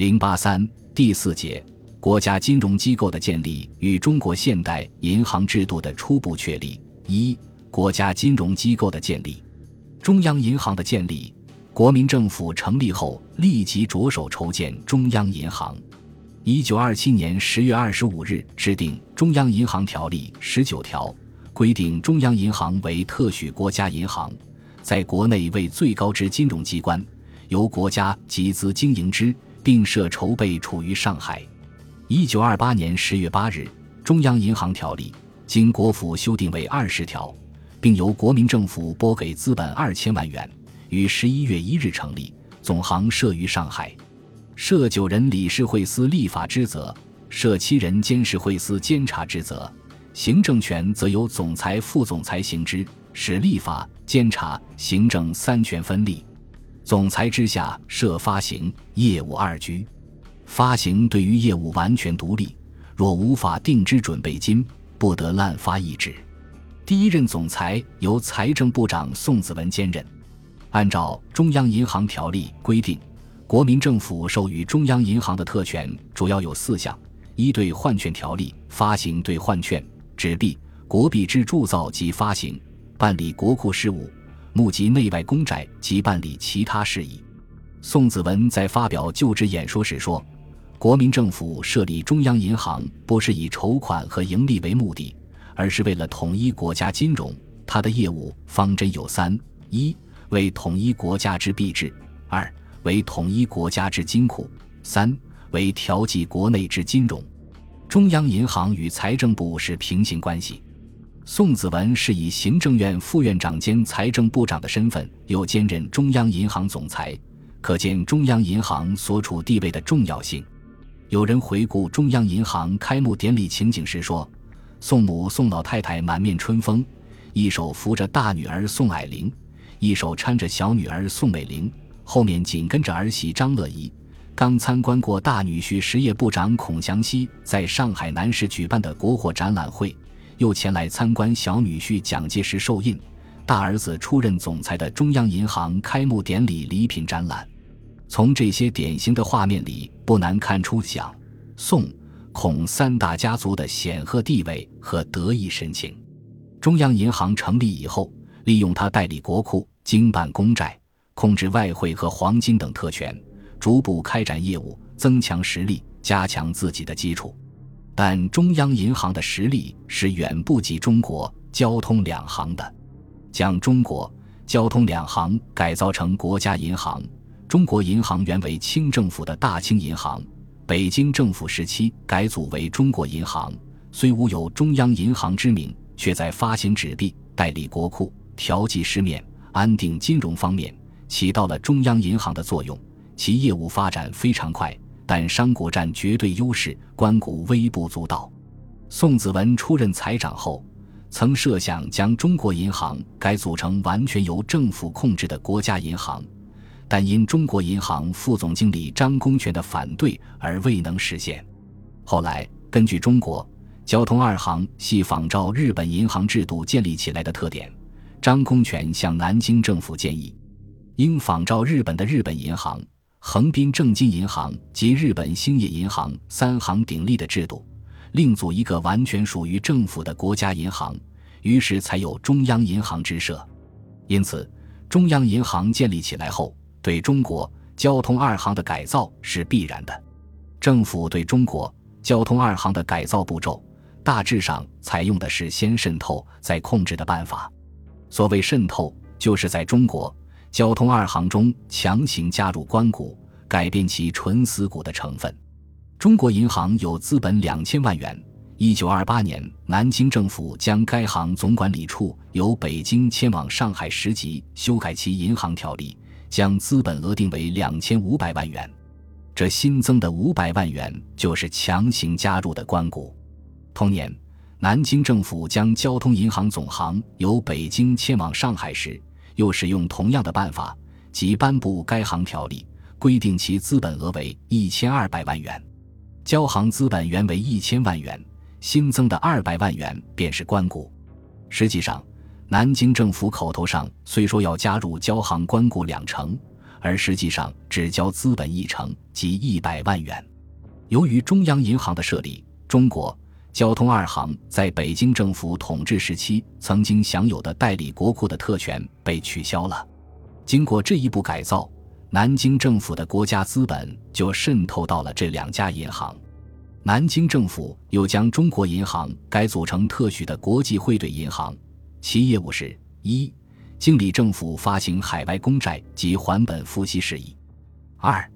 零八三第四节，国家金融机构的建立与中国现代银行制度的初步确立。一、国家金融机构的建立。中央银行的建立，国民政府成立后立即着手筹建中央银行。一九二七年十月二十五日制定《中央银行条例》十九条，规定中央银行为特许国家银行，在国内为最高之金融机关，由国家集资经营之。并设筹备处于上海。一九二八年十月八日，《中央银行条例》经国府修订为二十条，并由国民政府拨给资本二千万元，于十一月一日成立，总行设于上海，设九人理事会司立法之责，设七人监事会司监察之责，行政权则由总裁、副总裁行之，使立法、监察、行政三权分立。总裁之下设发行、业务二局，发行对于业务完全独立，若无法定之准备金，不得滥发一纸。第一任总裁由财政部长宋子文兼任。按照《中央银行条例》规定，国民政府授予中央银行的特权主要有四项：一对换券条例发行兑换券、纸币、国币之铸造及发行，办理国库事务。募集内外公债及办理其他事宜。宋子文在发表就职演说时说：“国民政府设立中央银行，不是以筹款和盈利为目的，而是为了统一国家金融。它的业务方针有三：一为统一国家之币制；二为统一国家之金库；三为调剂国内之金融。中央银行与财政部是平行关系。”宋子文是以行政院副院长兼财政部长的身份，又兼任中央银行总裁，可见中央银行所处地位的重要性。有人回顾中央银行开幕典礼情景时说：“宋母宋老太太满面春风，一手扶着大女儿宋霭龄，一手搀着小女儿宋美龄，后面紧跟着儿媳张乐怡。刚参观过大女婿实业部长孔祥熙在上海南市举办的国货展览会。”又前来参观小女婿蒋介石寿印，大儿子出任总裁的中央银行开幕典礼礼品展览。从这些典型的画面里，不难看出蒋、宋、孔三大家族的显赫地位和得意神情。中央银行成立以后，利用它代理国库、经办公债、控制外汇和黄金等特权，逐步开展业务，增强实力，加强自己的基础。但中央银行的实力是远不及中国交通两行的，将中国交通两行改造成国家银行。中国银行原为清政府的大清银行，北京政府时期改组为中国银行，虽无有中央银行之名，却在发行纸币、代理国库、调剂市面、安定金融方面起到了中央银行的作用，其业务发展非常快。但商股占绝对优势，官股微不足道。宋子文出任财长后，曾设想将中国银行改组成完全由政府控制的国家银行，但因中国银行副总经理张公权的反对而未能实现。后来，根据中国交通二行系仿照日本银行制度建立起来的特点，张公权向南京政府建议，应仿照日本的日本银行。横滨正金银行及日本兴业银行三行鼎立的制度，另组一个完全属于政府的国家银行，于是才有中央银行之设。因此，中央银行建立起来后，对中国交通二行的改造是必然的。政府对中国交通二行的改造步骤，大致上采用的是先渗透再控制的办法。所谓渗透，就是在中国。交通二行中强行加入官股，改变其纯死股的成分。中国银行有资本两千万元。一九二八年，南京政府将该行总管理处由北京迁往上海时级，修改其银行条例，将资本额定为两千五百万元。这新增的五百万元就是强行加入的官股。同年，南京政府将交通银行总行由北京迁往上海时。又使用同样的办法，即颁布该行条例，规定其资本额为一千二百万元。交行资本原为一千万元，新增的二百万元便是官股。实际上，南京政府口头上虽说要加入交行官股两成，而实际上只交资本一成，即一百万元。由于中央银行的设立，中国交通二行在北京政府统治时期曾经享有的代理国库的特权被取消了。经过这一步改造，南京政府的国家资本就渗透到了这两家银行。南京政府又将中国银行改组成特许的国际汇兑银行，其业务是：一、经理政府发行海外公债及还本付息事宜；二、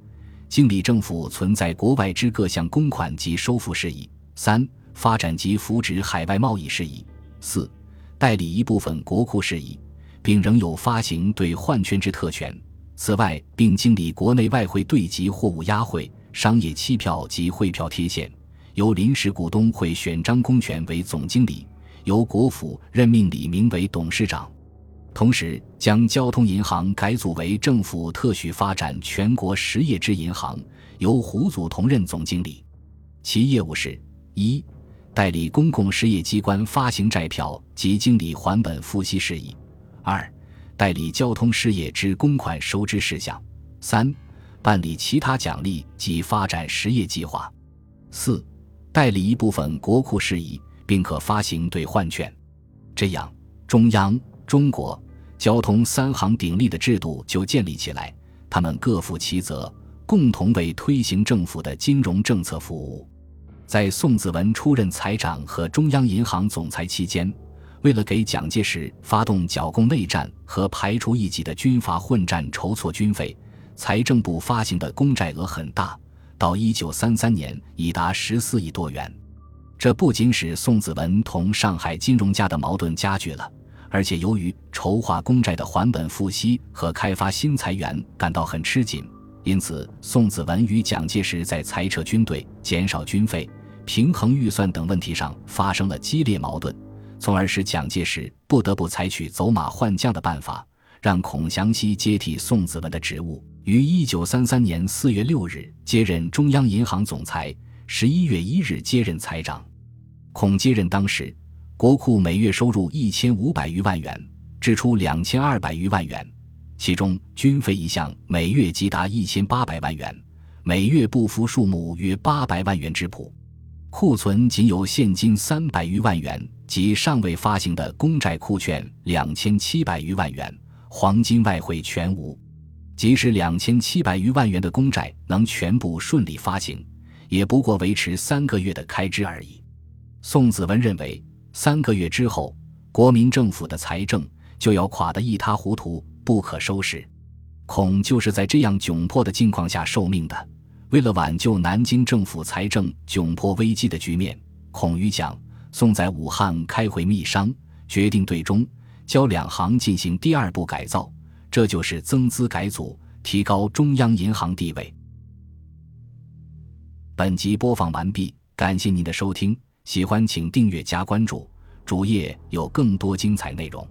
经理政府存在国外之各项公款及收付事宜；三、发展及扶植海外贸易事宜；四、代理一部分国库事宜，并仍有发行兑换券之特权。此外，并经理国内外汇兑及货物押汇。商业期票及汇票贴现，由临时股东会选张公权为总经理，由国府任命李明为董事长。同时，将交通银行改组为政府特许发展全国实业之银行，由胡祖同任总经理。其业务是：一、代理公共事业机关发行债票及经理还本付息事宜；二、代理交通事业之公款收支事项；三。办理其他奖励及发展实业计划。四、代理一部分国库事宜，并可发行兑换券。这样，中央、中国交通三行鼎立的制度就建立起来。他们各负其责，共同为推行政府的金融政策服务。在宋子文出任财长和中央银行总裁期间，为了给蒋介石发动剿共内战和排除异己的军阀混战筹措军费。财政部发行的公债额很大，到一九三三年已达十四亿多元。这不仅使宋子文同上海金融家的矛盾加剧了，而且由于筹划公债的还本付息和开发新财源感到很吃紧，因此宋子文与蒋介石在裁撤军队、减少军费、平衡预算等问题上发生了激烈矛盾，从而使蒋介石不得不采取走马换将的办法，让孔祥熙接替宋子文的职务。于一九三三年四月六日接任中央银行总裁，十一月一日接任财长。孔接任当时，国库每月收入一千五百余万元，支出两千二百余万元，其中军费一项每月即达一千八百万元，每月不符数目约八百万元之谱，库存仅有现金三百余万元及尚未发行的公债库券两千七百余万元，黄金外汇全无。即使两千七百余万元的公债能全部顺利发行，也不过维持三个月的开支而已。宋子文认为，三个月之后，国民政府的财政就要垮得一塌糊涂，不可收拾。孔就是在这样窘迫的境况下受命的。为了挽救南京政府财政窘迫危机的局面，孔于蒋、宋在武汉开会密商，决定对中交两行进行第二步改造。这就是增资改组，提高中央银行地位。本集播放完毕，感谢您的收听，喜欢请订阅加关注，主页有更多精彩内容。